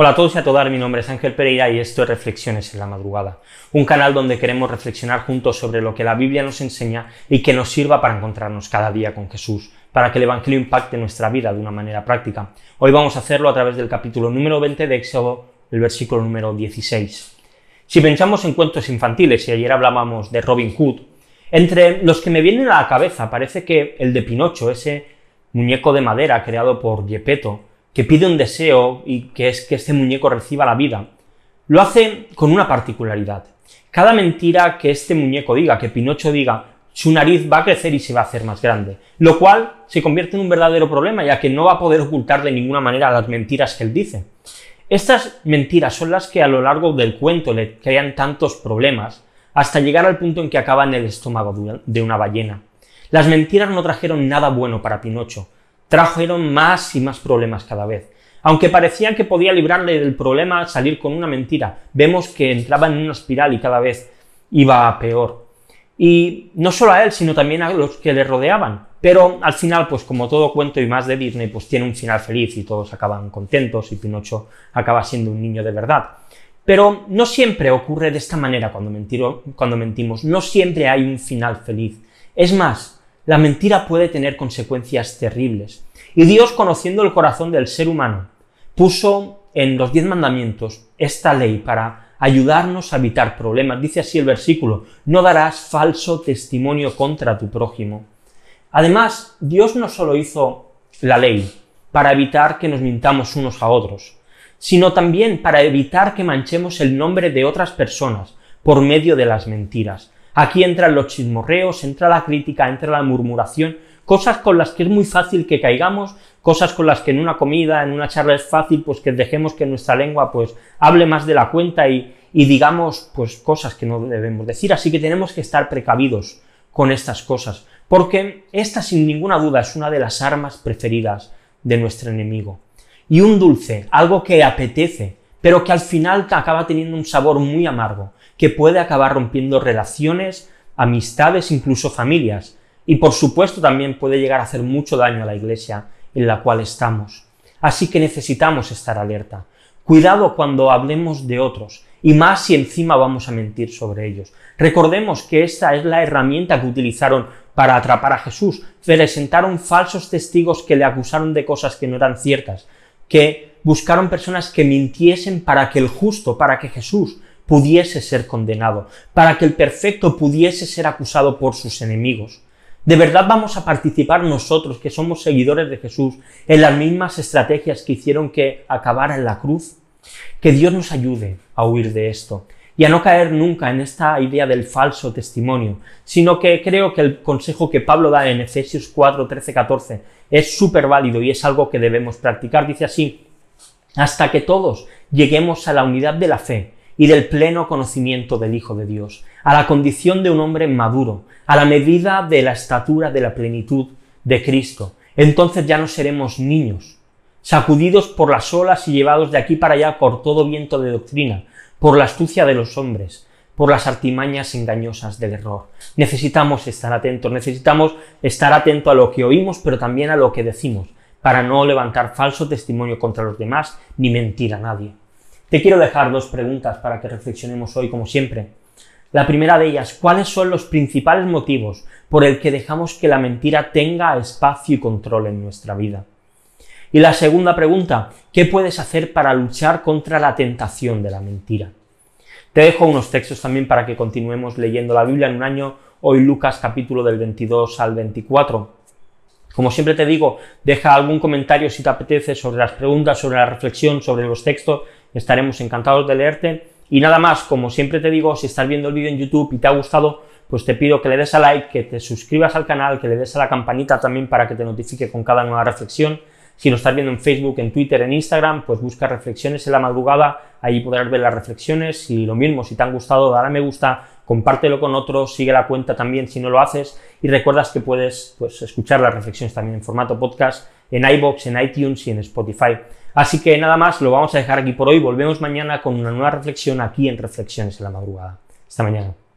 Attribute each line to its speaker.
Speaker 1: Hola a todos y a todas, mi nombre es Ángel Pereira y esto es Reflexiones en la Madrugada, un canal donde queremos reflexionar juntos sobre lo que la Biblia nos enseña y que nos sirva para encontrarnos cada día con Jesús, para que el Evangelio impacte nuestra vida de una manera práctica. Hoy vamos a hacerlo a través del capítulo número 20 de Éxodo, el versículo número 16. Si pensamos en cuentos infantiles, y ayer hablábamos de Robin Hood, entre los que me vienen a la cabeza parece que el de Pinocho, ese muñeco de madera creado por Gepetto, que pide un deseo y que es que este muñeco reciba la vida, lo hace con una particularidad. Cada mentira que este muñeco diga, que Pinocho diga, su nariz va a crecer y se va a hacer más grande, lo cual se convierte en un verdadero problema, ya que no va a poder ocultar de ninguna manera las mentiras que él dice. Estas mentiras son las que a lo largo del cuento le crean tantos problemas, hasta llegar al punto en que acaba en el estómago de una ballena. Las mentiras no trajeron nada bueno para Pinocho, trajeron más y más problemas cada vez. Aunque parecían que podía librarle del problema salir con una mentira, vemos que entraba en una espiral y cada vez iba peor. Y no solo a él, sino también a los que le rodeaban. Pero al final, pues como todo cuento y más de Disney, pues tiene un final feliz y todos acaban contentos y Pinocho acaba siendo un niño de verdad. Pero no siempre ocurre de esta manera cuando mentimos, no siempre hay un final feliz. Es más, la mentira puede tener consecuencias terribles. Y Dios, conociendo el corazón del ser humano, puso en los diez mandamientos esta ley para ayudarnos a evitar problemas. Dice así el versículo, no darás falso testimonio contra tu prójimo. Además, Dios no solo hizo la ley para evitar que nos mintamos unos a otros, sino también para evitar que manchemos el nombre de otras personas por medio de las mentiras. Aquí entran los chismorreos, entra la crítica, entra la murmuración, cosas con las que es muy fácil que caigamos, cosas con las que en una comida, en una charla es fácil pues que dejemos que nuestra lengua pues hable más de la cuenta y, digamos pues cosas que no debemos decir, así que tenemos que estar precavidos con estas cosas, porque esta sin ninguna duda es una de las armas preferidas de nuestro enemigo. Y un dulce, algo que apetece, pero que al final acaba teniendo un sabor muy amargo, que puede acabar rompiendo relaciones, amistades, incluso familias. Y por supuesto también puede llegar a hacer mucho daño a la iglesia en la cual estamos. Así que necesitamos estar alerta. Cuidado cuando hablemos de otros, y más si encima vamos a mentir sobre ellos. Recordemos que esta es la herramienta que utilizaron para atrapar a Jesús. Presentaron falsos testigos que le acusaron de cosas que no eran ciertas, que buscaron personas que mintiesen para que el justo, para que Jesús pudiese ser condenado, para que el perfecto pudiese ser acusado por sus enemigos. ¿De verdad vamos a participar nosotros, que somos seguidores de Jesús, en las mismas estrategias que hicieron que acabara en la cruz? Que Dios nos ayude a huir de esto y a no caer nunca en esta idea del falso testimonio, sino que creo que el consejo que Pablo da en Efesios 4, 13, 14 es súper válido y es algo que debemos practicar. Dice así, hasta que todos lleguemos a la unidad de la fe y del pleno conocimiento del Hijo de Dios, a la condición de un hombre maduro, a la medida de la estatura de la plenitud de Cristo. Entonces ya no seremos niños, sacudidos por las olas y llevados de aquí para allá por todo viento de doctrina, por la astucia de los hombres, por las artimañas engañosas del error. Necesitamos estar atentos, necesitamos estar atentos a lo que oímos, pero también a lo que decimos, para no levantar falso testimonio contra los demás ni mentir a nadie. Te quiero dejar dos preguntas para que reflexionemos hoy, como siempre. La primera de ellas, ¿cuáles son los principales motivos por el que dejamos que la mentira tenga espacio y control en nuestra vida? Y la segunda pregunta, ¿qué puedes hacer para luchar contra la tentación de la mentira? Te dejo unos textos también para que continuemos leyendo la Biblia en un año, hoy Lucas capítulo del 22 al 24. Como siempre te digo, deja algún comentario si te apetece sobre las preguntas, sobre la reflexión, sobre los textos, estaremos encantados de leerte. Y nada más, como siempre te digo, si estás viendo el vídeo en YouTube y te ha gustado, pues te pido que le des a like, que te suscribas al canal, que le des a la campanita también para que te notifique con cada nueva reflexión. Si lo estás viendo en Facebook, en Twitter, en Instagram, pues busca reflexiones en la madrugada, ahí podrás ver las reflexiones y lo mismo, si te han gustado, dale a me gusta, compártelo con otros, sigue la cuenta también si no lo haces y recuerdas que puedes pues, escuchar las reflexiones también en formato podcast en iBox, en iTunes y en Spotify. Así que nada más, lo vamos a dejar aquí por hoy. Volvemos mañana con una nueva reflexión aquí en Reflexiones en la Madrugada. Hasta mañana.